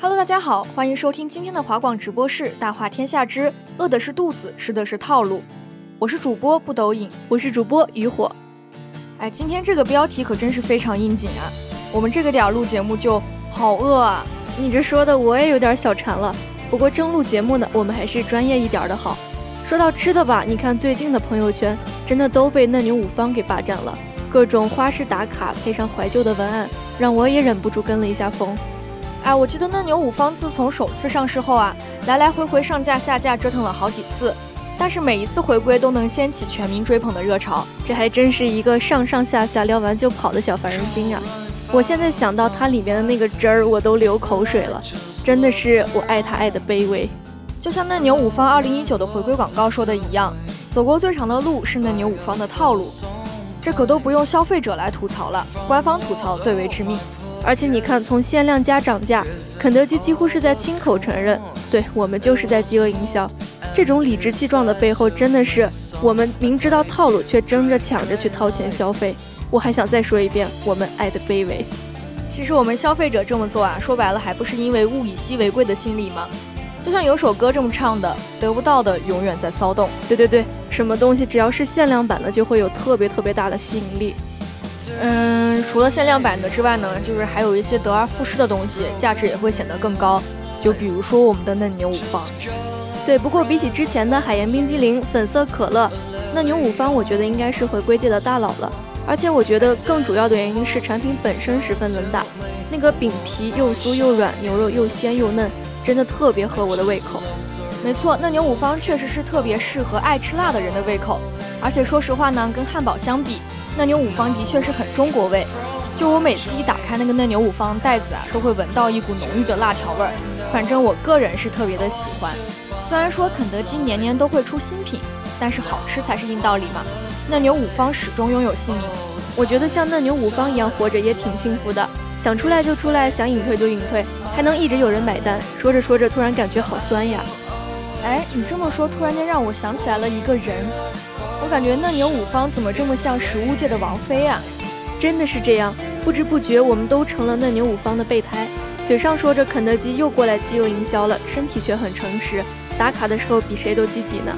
Hello，大家好，欢迎收听今天的华广直播室《大话天下之饿的是肚子，吃的是套路》。我是主播不抖影，我是主播渔火。哎，今天这个标题可真是非常应景啊！我们这个点儿录节目就好饿啊！你这说的我也有点小馋了。不过正录节目呢，我们还是专业一点的好。说到吃的吧，你看最近的朋友圈真的都被嫩牛五方给霸占了，各种花式打卡配上怀旧的文案，让我也忍不住跟了一下风。哎，我记得嫩牛五方自从首次上市后啊，来来回回上架下架折腾了好几次，但是每一次回归都能掀起全民追捧的热潮，这还真是一个上上下下撩完就跑的小凡人精啊！我现在想到它里面的那个汁儿，我都流口水了，真的是我爱它爱的卑微。就像嫩牛五方二零一九的回归广告说的一样，走过最长的路是嫩牛五方的套路，这可都不用消费者来吐槽了，官方吐槽最为致命。而且你看，从限量加涨价，肯德基几乎是在亲口承认，对我们就是在饥饿营销。这种理直气壮的背后，真的是我们明知道套路，却争着抢着去掏钱消费。我还想再说一遍，我们爱的卑微。其实我们消费者这么做啊，说白了还不是因为物以稀为贵的心理吗？就像有首歌这么唱的：“得不到的永远在骚动。”对对对，什么东西只要是限量版的，就会有特别特别大的吸引力。嗯，除了限量版的之外呢，就是还有一些得而复失的东西，价值也会显得更高。就比如说我们的嫩牛五方。对，不过比起之前的海盐冰激凌、粉色可乐，嫩牛五方我觉得应该是回归界的大佬了。而且我觉得更主要的原因是产品本身十分能打，那个饼皮又酥又软，牛肉又鲜又嫩，真的特别合我的胃口。没错，嫩牛五方确实是特别适合爱吃辣的人的胃口。而且说实话呢，跟汉堡相比，嫩牛五方的确是很中国味。就我每次一打开那个嫩牛五方袋子啊，都会闻到一股浓郁的辣条味儿。反正我个人是特别的喜欢。虽然说肯德基年年都会出新品，但是好吃才是硬道理嘛。嫩牛五方始终拥有姓名，我觉得像嫩牛五方一样活着也挺幸福的，想出来就出来，想隐退就隐退，还能一直有人买单。说着说着，突然感觉好酸呀。哎，你这么说，突然间让我想起来了一个人，我感觉嫩牛五方怎么这么像食物界的王菲啊？真的是这样，不知不觉我们都成了嫩牛五方的备胎，嘴上说着肯德基又过来饥饿营销了，身体却很诚实，打卡的时候比谁都积极呢。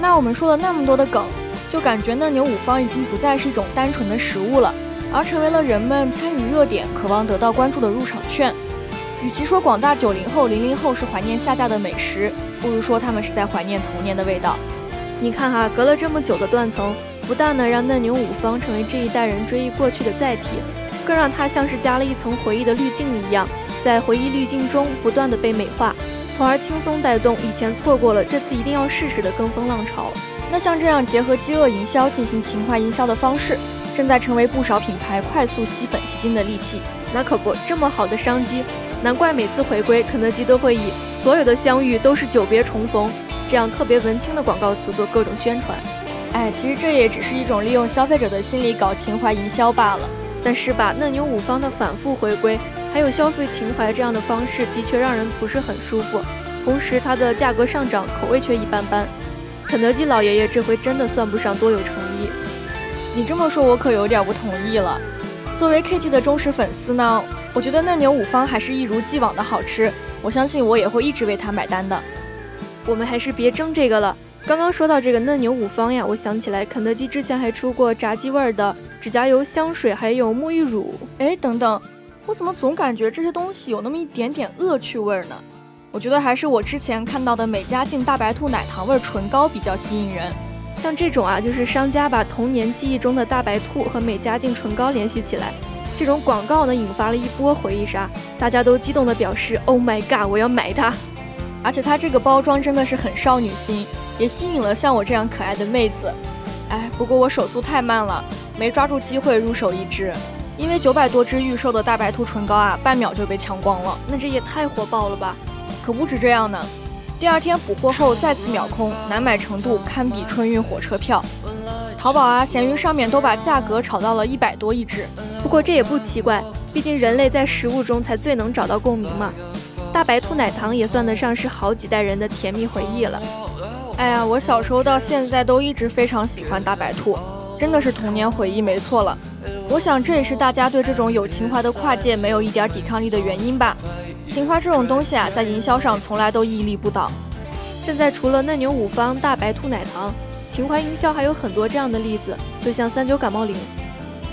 那我们说了那么多的梗。就感觉嫩牛五方已经不再是一种单纯的食物了，而成为了人们参与热点、渴望得到关注的入场券。与其说广大九零后、零零后是怀念下架的美食，不如说他们是在怀念童年的味道。你看哈，隔了这么久的断层，不但呢让嫩牛五方成为这一代人追忆过去的载体，更让它像是加了一层回忆的滤镜一样，在回忆滤镜中不断的被美化，从而轻松带动以前错过了这次一定要试试的跟风浪潮。那像这样结合饥饿营销进行情怀营销的方式，正在成为不少品牌快速吸粉吸金的利器。那可不，这么好的商机，难怪每次回归，肯德基都会以“所有的相遇都是久别重逢”这样特别文青的广告词做各种宣传。哎，其实这也只是一种利用消费者的心理搞情怀营销罢了。但是吧，嫩牛五方的反复回归，还有消费情怀这样的方式，的确让人不是很舒服。同时，它的价格上涨，口味却一般般。肯德基老爷爷这回真的算不上多有诚意。你这么说，我可有点不同意了。作为 KG 的忠实粉丝呢，我觉得嫩牛五方还是一如既往的好吃。我相信我也会一直为它买单的。我们还是别争这个了。刚刚说到这个嫩牛五方呀，我想起来肯德基之前还出过炸鸡味儿的指甲油、香水，还有沐浴乳。哎，等等，我怎么总感觉这些东西有那么一点点恶趣味呢？我觉得还是我之前看到的美加净大白兔奶糖味唇膏比较吸引人。像这种啊，就是商家把童年记忆中的大白兔和美加净唇膏联系起来，这种广告呢引发了一波回忆杀，大家都激动地表示：“Oh my god，我要买它！” 而且它这个包装真的是很少女心。也吸引了像我这样可爱的妹子，哎，不过我手速太慢了，没抓住机会入手一支，因为九百多支预售的大白兔唇膏啊，半秒就被抢光了。那这也太火爆了吧！可不止这样呢，第二天补货后再次秒空，难买程度堪比春运火车票。淘宝啊、闲鱼上面都把价格炒到了一百多一支。不过这也不奇怪，毕竟人类在食物中才最能找到共鸣嘛。大白兔奶糖也算得上是好几代人的甜蜜回忆了。哎呀，我小时候到现在都一直非常喜欢大白兔，真的是童年回忆没错了。我想这也是大家对这种有情怀的跨界没有一点抵抗力的原因吧。情怀这种东西啊，在营销上从来都屹立不倒。现在除了嫩牛五方、大白兔奶糖，情怀营销还有很多这样的例子，就像三九感冒灵。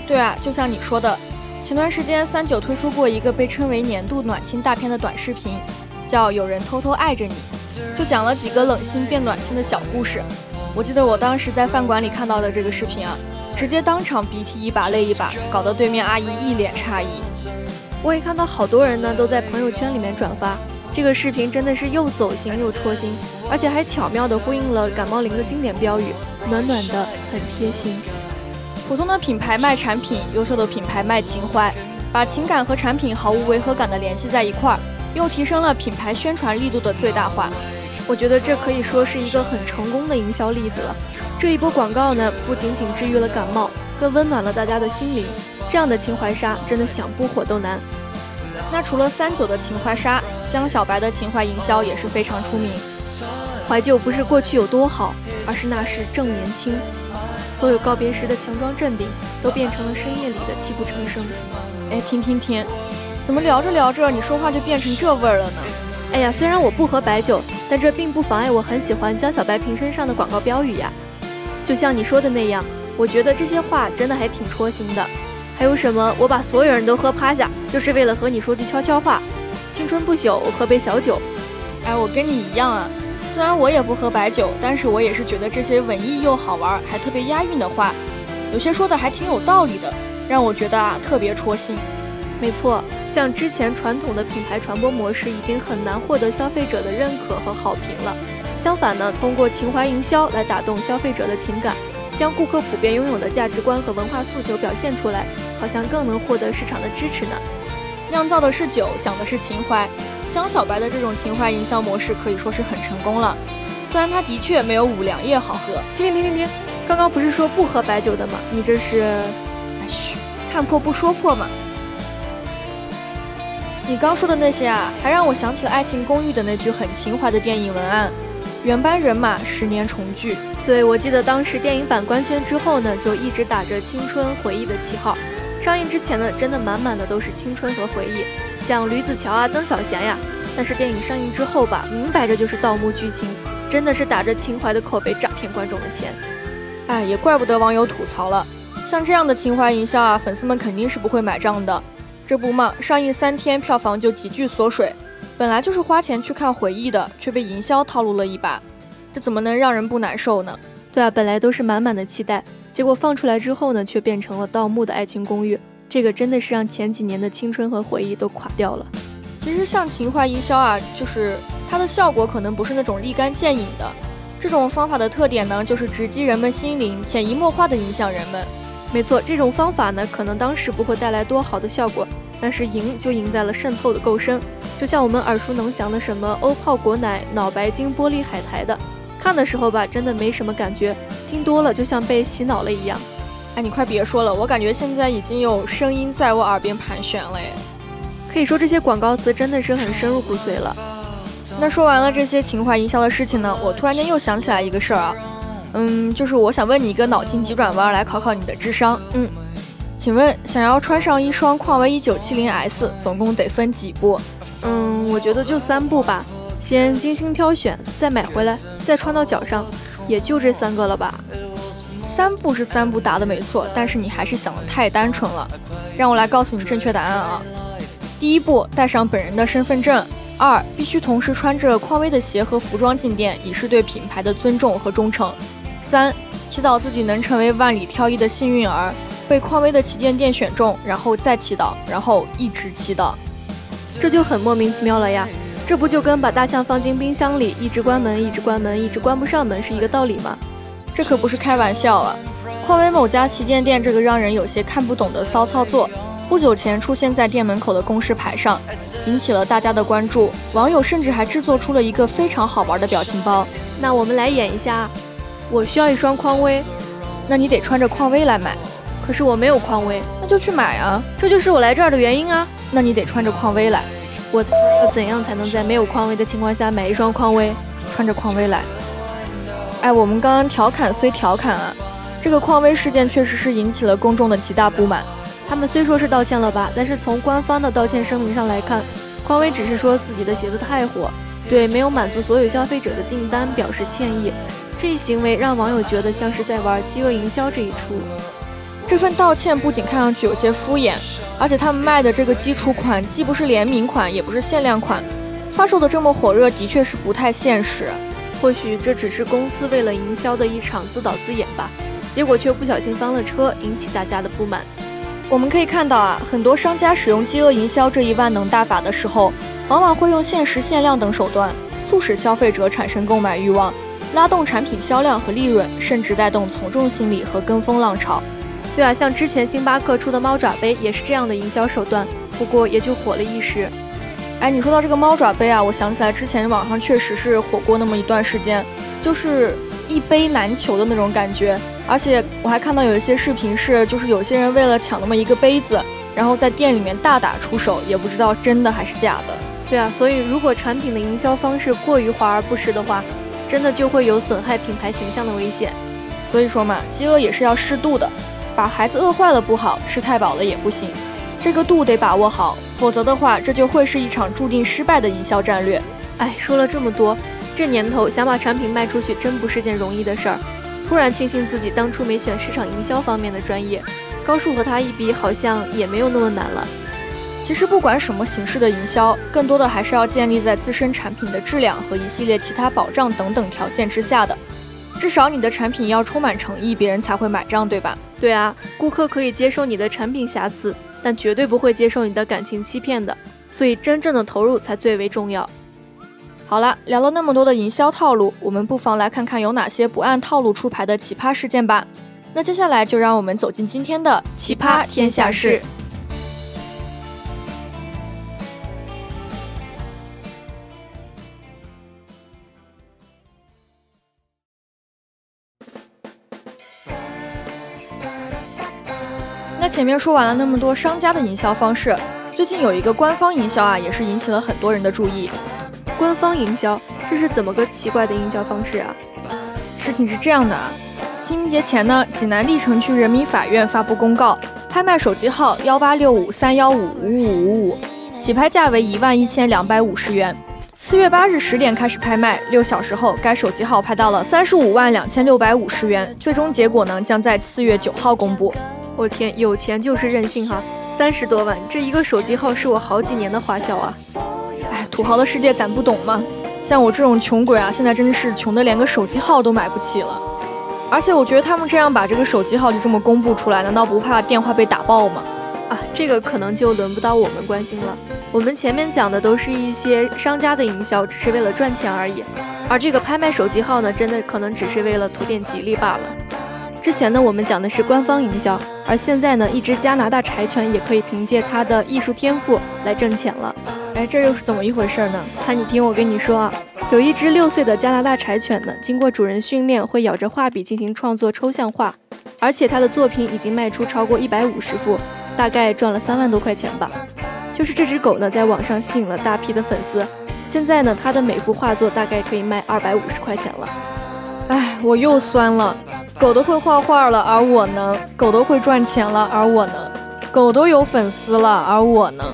对啊，就像你说的，前段时间三九推出过一个被称为年度暖心大片的短视频，叫《有人偷偷爱着你》。就讲了几个冷心变暖心的小故事。我记得我当时在饭馆里看到的这个视频啊，直接当场鼻涕一把泪一把，搞得对面阿姨一脸诧异。我也看到好多人呢都在朋友圈里面转发这个视频，真的是又走心又戳心，而且还巧妙地呼应了感冒灵的经典标语：暖暖的，很贴心。普通的品牌卖产品，优秀的品牌卖情怀，把情感和产品毫无违和感的联系在一块儿。又提升了品牌宣传力度的最大化，我觉得这可以说是一个很成功的营销例子了。这一波广告呢，不仅仅治愈了感冒，更温暖了大家的心灵。这样的情怀杀，真的想不火都难。那除了三九的情怀杀，江小白的情怀营销也是非常出名。怀旧不是过去有多好，而是那时正年轻。所有告别时的强装镇定，都变成了深夜里的泣不成声。哎，停停停！怎么聊着聊着，你说话就变成这味儿了呢？哎呀，虽然我不喝白酒，但这并不妨碍我很喜欢江小白瓶身上的广告标语呀。就像你说的那样，我觉得这些话真的还挺戳心的。还有什么？我把所有人都喝趴下，就是为了和你说句悄悄话。青春不朽，我喝杯小酒。哎，我跟你一样啊。虽然我也不喝白酒，但是我也是觉得这些文艺又好玩，还特别押韵的话，有些说的还挺有道理的，让我觉得啊特别戳心。没错，像之前传统的品牌传播模式已经很难获得消费者的认可和好评了。相反呢，通过情怀营销来打动消费者的情感，将顾客普遍拥有的价值观和文化诉求表现出来，好像更能获得市场的支持呢。酿造的是酒，讲的是情怀。江小白的这种情怀营销模式可以说是很成功了。虽然它的确没有五粮液好喝。停停停停停，刚刚不是说不喝白酒的吗？你这是……嘘，看破不说破嘛。你刚说的那些啊，还让我想起了《爱情公寓》的那句很情怀的电影文案：“原班人马，十年重聚。”对，我记得当时电影版官宣之后呢，就一直打着青春回忆的旗号。上映之前呢，真的满满的都是青春和回忆，像吕子乔啊、曾小贤呀。但是电影上映之后吧，明摆着就是盗墓剧情，真的是打着情怀的口碑诈骗观众的钱。哎，也怪不得网友吐槽了，像这样的情怀营销啊，粉丝们肯定是不会买账的。这不嘛，上映三天票房就急剧缩水，本来就是花钱去看回忆的，却被营销套路了一把，这怎么能让人不难受呢？对啊，本来都是满满的期待，结果放出来之后呢，却变成了盗墓的爱情公寓，这个真的是让前几年的青春和回忆都垮掉了。其实像情怀营销啊，就是它的效果可能不是那种立竿见影的，这种方法的特点呢，就是直击人们心灵，潜移默化地影响人们。没错，这种方法呢，可能当时不会带来多好的效果，但是赢就赢在了渗透的够深。就像我们耳熟能详的什么欧泡果奶、脑白金、玻璃海苔的，看的时候吧，真的没什么感觉，听多了就像被洗脑了一样。哎，你快别说了，我感觉现在已经有声音在我耳边盘旋了。哎，可以说这些广告词真的是很深入骨髓了。那说完了这些情怀营销的事情呢，我突然间又想起来一个事儿啊。嗯，就是我想问你一个脑筋急转弯来考考你的智商。嗯，请问想要穿上一双匡威一九七零 S，总共得分几步？嗯，我觉得就三步吧，先精心挑选，再买回来，再穿到脚上，也就这三个了吧。三步是三步答的没错，但是你还是想的太单纯了。让我来告诉你正确答案啊。第一步，带上本人的身份证。二，必须同时穿着匡威的鞋和服装进店，以示对品牌的尊重和忠诚。三，祈祷自己能成为万里挑一的幸运儿，被匡威的旗舰店选中，然后再祈祷，然后一直祈祷。这就很莫名其妙了呀！这不就跟把大象放进冰箱里，一直关门，一直关门，一直关不上门是一个道理吗？这可不是开玩笑啊！匡威某家旗舰店这个让人有些看不懂的骚操作。不久前出现在店门口的公示牌上，引起了大家的关注。网友甚至还制作出了一个非常好玩的表情包。那我们来演一下，我需要一双匡威，那你得穿着匡威来买。可是我没有匡威，那就去买啊！这就是我来这儿的原因啊！那你得穿着匡威来。我要怎样才能在没有匡威的情况下买一双匡威？穿着匡威来。哎，我们刚刚调侃虽调侃啊，这个匡威事件确实是引起了公众的极大不满。他们虽说是道歉了吧，但是从官方的道歉声明上来看，匡威只是说自己的鞋子太火，对没有满足所有消费者的订单表示歉意。这一行为让网友觉得像是在玩饥饿营销这一出。这份道歉不仅看上去有些敷衍，而且他们卖的这个基础款既不是联名款，也不是限量款，发售的这么火热，的确是不太现实。或许这只是公司为了营销的一场自导自演吧，结果却不小心翻了车，引起大家的不满。我们可以看到啊，很多商家使用饥饿营销这一万能大法的时候，往往会用限时限量等手段，促使消费者产生购买欲望，拉动产品销量和利润，甚至带动从众心理和跟风浪潮。对啊，像之前星巴克出的猫爪杯也是这样的营销手段，不过也就火了一时。哎，你说到这个猫爪杯啊，我想起来之前网上确实是火过那么一段时间，就是一杯难求的那种感觉。而且我还看到有一些视频是，就是有些人为了抢那么一个杯子，然后在店里面大打出手，也不知道真的还是假的。对啊，所以如果产品的营销方式过于华而不实的话，真的就会有损害品牌形象的危险。所以说嘛，饥饿也是要适度的，把孩子饿坏了不好，吃太饱了也不行，这个度得把握好，否则的话，这就会是一场注定失败的营销战略。哎，说了这么多，这年头想把产品卖出去，真不是件容易的事儿。突然庆幸自己当初没选市场营销方面的专业，高数和他一比，好像也没有那么难了。其实不管什么形式的营销，更多的还是要建立在自身产品的质量和一系列其他保障等等条件之下的。至少你的产品要充满诚意，别人才会买账，对吧？对啊，顾客可以接受你的产品瑕疵，但绝对不会接受你的感情欺骗的。所以真正的投入才最为重要。好了，聊了那么多的营销套路，我们不妨来看看有哪些不按套路出牌的奇葩事件吧。那接下来就让我们走进今天的奇葩天下事。前面说完了那么多商家的营销方式，最近有一个官方营销啊，也是引起了很多人的注意。官方营销，这是怎么个奇怪的营销方式啊？事情是这样的啊，清明节前呢，济南历城区人民法院发布公告，拍卖手机号幺八六五三幺五五五五五，起拍价为一万一千两百五十元。四月八日十点开始拍卖，六小时后，该手机号拍到了三十五万两千六百五十元。最终结果呢，将在四月九号公布。我天，有钱就是任性哈！三十多万，这一个手机号是我好几年的花销啊！土豪的世界咱不懂吗？像我这种穷鬼啊，现在真的是穷的连个手机号都买不起了。而且我觉得他们这样把这个手机号就这么公布出来，难道不怕电话被打爆吗？啊，这个可能就轮不到我们关心了。我们前面讲的都是一些商家的营销，只是为了赚钱而已。而这个拍卖手机号呢，真的可能只是为了图点吉利罢了。之前呢，我们讲的是官方营销，而现在呢，一只加拿大柴犬也可以凭借它的艺术天赋来挣钱了。哎，这又是怎么一回事呢？那你听我跟你说啊，有一只六岁的加拿大柴犬呢，经过主人训练，会咬着画笔进行创作抽象画，而且它的作品已经卖出超过一百五十幅，大概赚了三万多块钱吧。就是这只狗呢，在网上吸引了大批的粉丝，现在呢，它的每幅画作大概可以卖二百五十块钱了。哎，我又酸了，狗都会画画了，而我呢？狗都会赚钱了，而我呢？狗都有粉丝了，而我呢？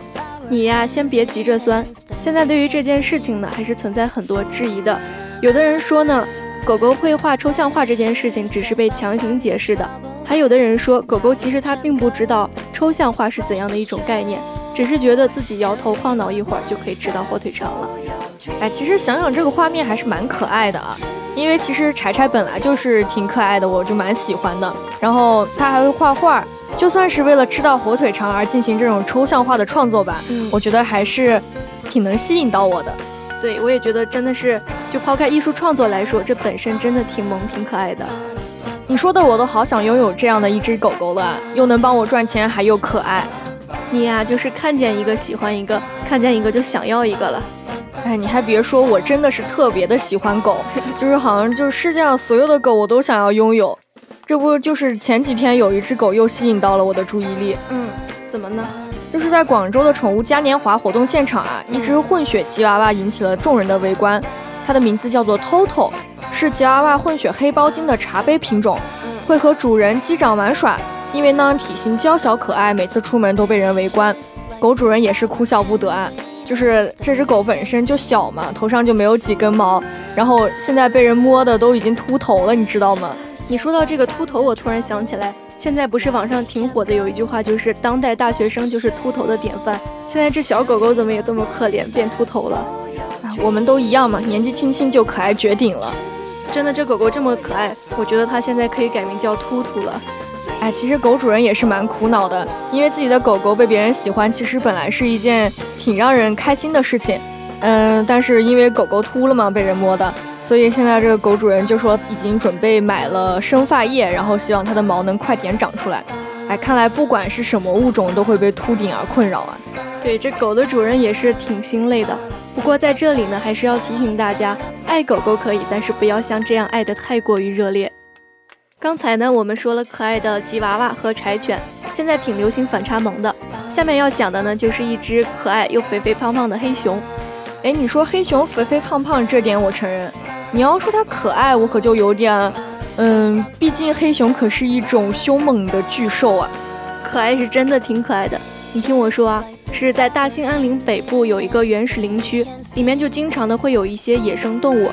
你呀，先别急着酸。现在对于这件事情呢，还是存在很多质疑的。有的人说呢，狗狗会画抽象画这件事情只是被强行解释的；还有的人说，狗狗其实它并不知道抽象画是怎样的一种概念，只是觉得自己摇头晃脑一会儿就可以吃到火腿肠了。哎，其实想想这个画面还是蛮可爱的啊，因为其实柴柴本来就是挺可爱的，我就蛮喜欢的。然后他还会画画。就算是为了吃到火腿肠而进行这种抽象化的创作吧，我觉得还是挺能吸引到我的。对，我也觉得真的是，就抛开艺术创作来说，这本身真的挺萌、挺可爱的。你说的我都好想拥有这样的一只狗狗了，又能帮我赚钱，还又可爱。你呀，就是看见一个喜欢一个，看见一个就想要一个了。哎，你还别说，我真的是特别的喜欢狗，就是好像就是世界上所有的狗我都想要拥有。这不就是前几天有一只狗又吸引到了我的注意力？嗯，怎么呢？就是在广州的宠物嘉年华活动现场啊，一只混血吉娃娃引起了众人的围观。它的名字叫做 Toto，是吉娃娃混血黑包金的茶杯品种，会和主人击掌玩耍。因为呢体型娇小可爱，每次出门都被人围观，狗主人也是哭笑不得啊。就是这只狗本身就小嘛，头上就没有几根毛，然后现在被人摸的都已经秃头了，你知道吗？你说到这个秃头，我突然想起来，现在不是网上挺火的有一句话，就是当代大学生就是秃头的典范。现在这小狗狗怎么也这么可怜，变秃头了？我们都一样嘛，年纪轻轻就可爱绝顶了。真的，这狗狗这么可爱，我觉得它现在可以改名叫秃秃了。哎，其实狗主人也是蛮苦恼的，因为自己的狗狗被别人喜欢，其实本来是一件挺让人开心的事情。嗯，但是因为狗狗秃了嘛，被人摸的。所以现在这个狗主人就说已经准备买了生发液，然后希望它的毛能快点长出来。哎，看来不管是什么物种都会被秃顶而困扰啊。对，这狗的主人也是挺心累的。不过在这里呢，还是要提醒大家，爱狗狗可以，但是不要像这样爱得太过于热烈。刚才呢，我们说了可爱的吉娃娃和柴犬，现在挺流行反差萌的。下面要讲的呢，就是一只可爱又肥肥胖胖的黑熊。哎，你说黑熊肥肥胖胖这点我承认。你要说它可爱，我可就有点，嗯，毕竟黑熊可是一种凶猛的巨兽啊。可爱是真的挺可爱的，你听我说啊，是在大兴安岭北部有一个原始林区，里面就经常的会有一些野生动物。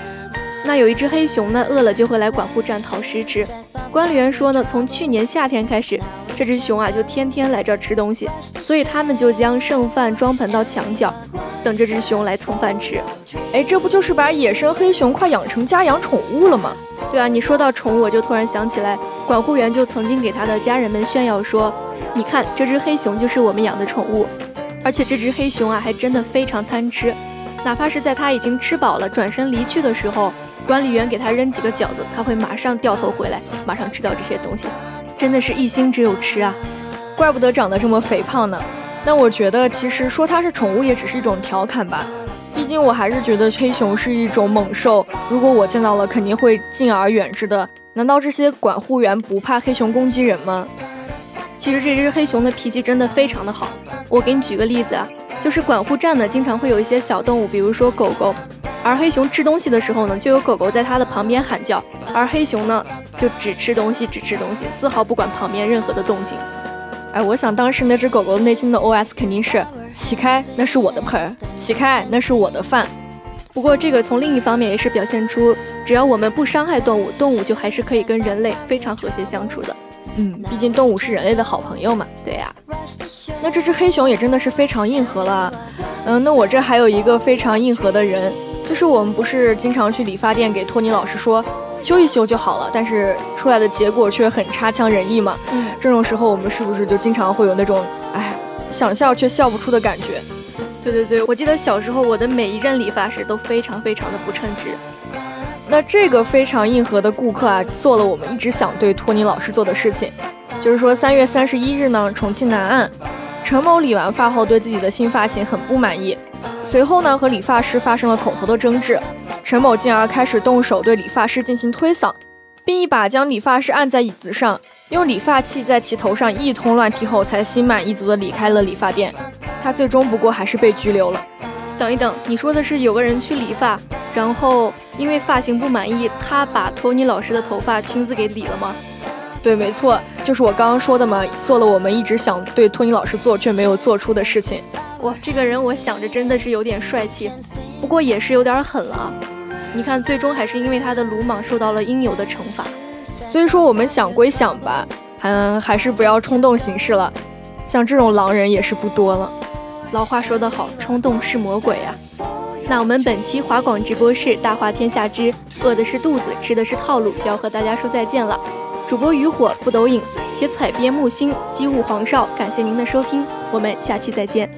那有一只黑熊呢，饿了就会来管护站讨食吃。管理员说呢，从去年夏天开始，这只熊啊就天天来这儿吃东西，所以他们就将剩饭装盆到墙角。等这只熊来蹭饭吃，哎，这不就是把野生黑熊快养成家养宠物了吗？对啊，你说到宠物，我就突然想起来，管护员就曾经给他的家人们炫耀说：“你看，这只黑熊就是我们养的宠物，而且这只黑熊啊，还真的非常贪吃，哪怕是在它已经吃饱了转身离去的时候，管理员给它扔几个饺子，它会马上掉头回来，马上吃掉这些东西，真的是一心只有吃啊，怪不得长得这么肥胖呢。”那我觉得，其实说它是宠物也只是一种调侃吧。毕竟我还是觉得黑熊是一种猛兽，如果我见到了，肯定会敬而远之的。难道这些管护员不怕黑熊攻击人吗？其实这只黑熊的脾气真的非常的好。我给你举个例子啊，就是管护站呢，经常会有一些小动物，比如说狗狗，而黑熊吃东西的时候呢，就有狗狗在它的旁边喊叫，而黑熊呢，就只吃东西，只吃东西，丝毫不管旁边任何的动静。哎，我想当时那只狗狗内心的 OS 肯定是：起开，那是我的盆儿；起开，那是我的饭。不过这个从另一方面也是表现出，只要我们不伤害动物，动物就还是可以跟人类非常和谐相处的。嗯，毕竟动物是人类的好朋友嘛。对呀。那这只黑熊也真的是非常硬核了。嗯，那我这还有一个非常硬核的人，就是我们不是经常去理发店给托尼老师说。修一修就好了，但是出来的结果却很差强人意嘛。嗯，这种时候我们是不是就经常会有那种，哎，想笑却笑不出的感觉？对对对，我记得小时候我的每一任理发师都非常非常的不称职。那这个非常硬核的顾客啊，做了我们一直想对托尼老师做的事情，就是说三月三十一日呢，重庆南岸，陈某理完发后对自己的新发型很不满意，随后呢和理发师发生了口头的争执。陈某进而开始动手对理发师进行推搡，并一把将理发师按在椅子上，用理发器在其头上一通乱踢后，才心满意足地离开了理发店。他最终不过还是被拘留了。等一等，你说的是有个人去理发，然后因为发型不满意，他把托尼老师的头发亲自给理了吗？对，没错，就是我刚刚说的嘛，做了我们一直想对托尼老师做却没有做出的事情。哇，这个人我想着真的是有点帅气，不过也是有点狠了。你看，最终还是因为他的鲁莽受到了应有的惩罚。所以说，我们想归想吧，嗯还是不要冲动行事了。像这种狼人也是不多了。老话说得好，冲动是魔鬼啊。那我们本期华广直播室《大话天下之饿的是肚子，吃的是套路》就要和大家说再见了。主播渔火不抖影，写采编木星机务黄少，感谢您的收听，我们下期再见。